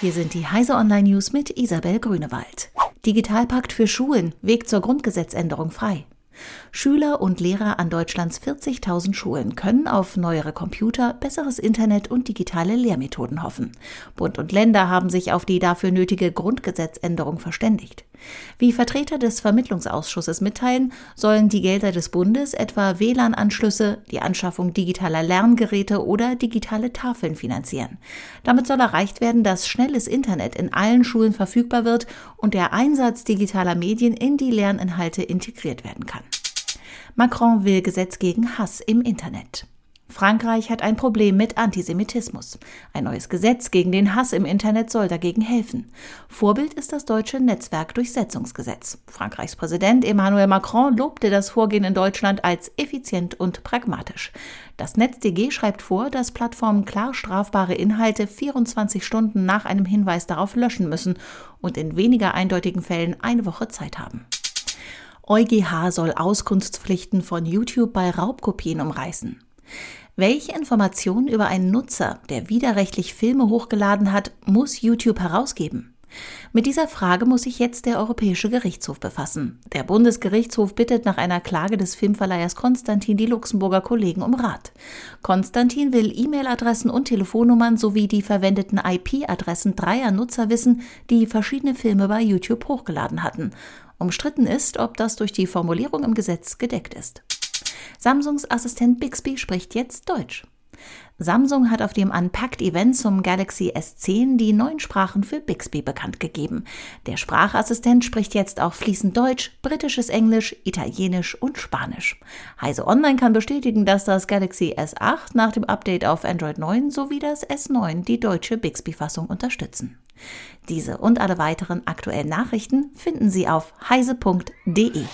Hier sind die Heise Online News mit Isabel Grünewald. Digitalpakt für Schulen, Weg zur Grundgesetzänderung frei. Schüler und Lehrer an Deutschlands 40.000 Schulen können auf neuere Computer, besseres Internet und digitale Lehrmethoden hoffen. Bund und Länder haben sich auf die dafür nötige Grundgesetzänderung verständigt. Wie Vertreter des Vermittlungsausschusses mitteilen, sollen die Gelder des Bundes etwa WLAN-Anschlüsse, die Anschaffung digitaler Lerngeräte oder digitale Tafeln finanzieren. Damit soll erreicht werden, dass schnelles Internet in allen Schulen verfügbar wird und der Einsatz digitaler Medien in die Lerninhalte integriert werden kann. Macron will Gesetz gegen Hass im Internet. Frankreich hat ein Problem mit Antisemitismus. Ein neues Gesetz gegen den Hass im Internet soll dagegen helfen. Vorbild ist das deutsche Netzwerkdurchsetzungsgesetz. Frankreichs Präsident Emmanuel Macron lobte das Vorgehen in Deutschland als effizient und pragmatisch. Das NetzDG schreibt vor, dass Plattformen klar strafbare Inhalte 24 Stunden nach einem Hinweis darauf löschen müssen und in weniger eindeutigen Fällen eine Woche Zeit haben. EuGH soll Auskunftspflichten von YouTube bei Raubkopien umreißen. Welche Informationen über einen Nutzer, der widerrechtlich Filme hochgeladen hat, muss YouTube herausgeben? Mit dieser Frage muss sich jetzt der Europäische Gerichtshof befassen. Der Bundesgerichtshof bittet nach einer Klage des Filmverleihers Konstantin die Luxemburger Kollegen um Rat. Konstantin will E-Mail-Adressen und Telefonnummern sowie die verwendeten IP-Adressen dreier Nutzer wissen, die verschiedene Filme bei YouTube hochgeladen hatten. Umstritten ist, ob das durch die Formulierung im Gesetz gedeckt ist. Samsungs Assistent Bixby spricht jetzt Deutsch. Samsung hat auf dem Unpacked-Event zum Galaxy S10 die neuen Sprachen für Bixby bekannt gegeben. Der Sprachassistent spricht jetzt auch fließend Deutsch, britisches Englisch, Italienisch und Spanisch. Heise Online kann bestätigen, dass das Galaxy S8 nach dem Update auf Android 9 sowie das S9 die deutsche Bixby-Fassung unterstützen. Diese und alle weiteren aktuellen Nachrichten finden Sie auf heise.de.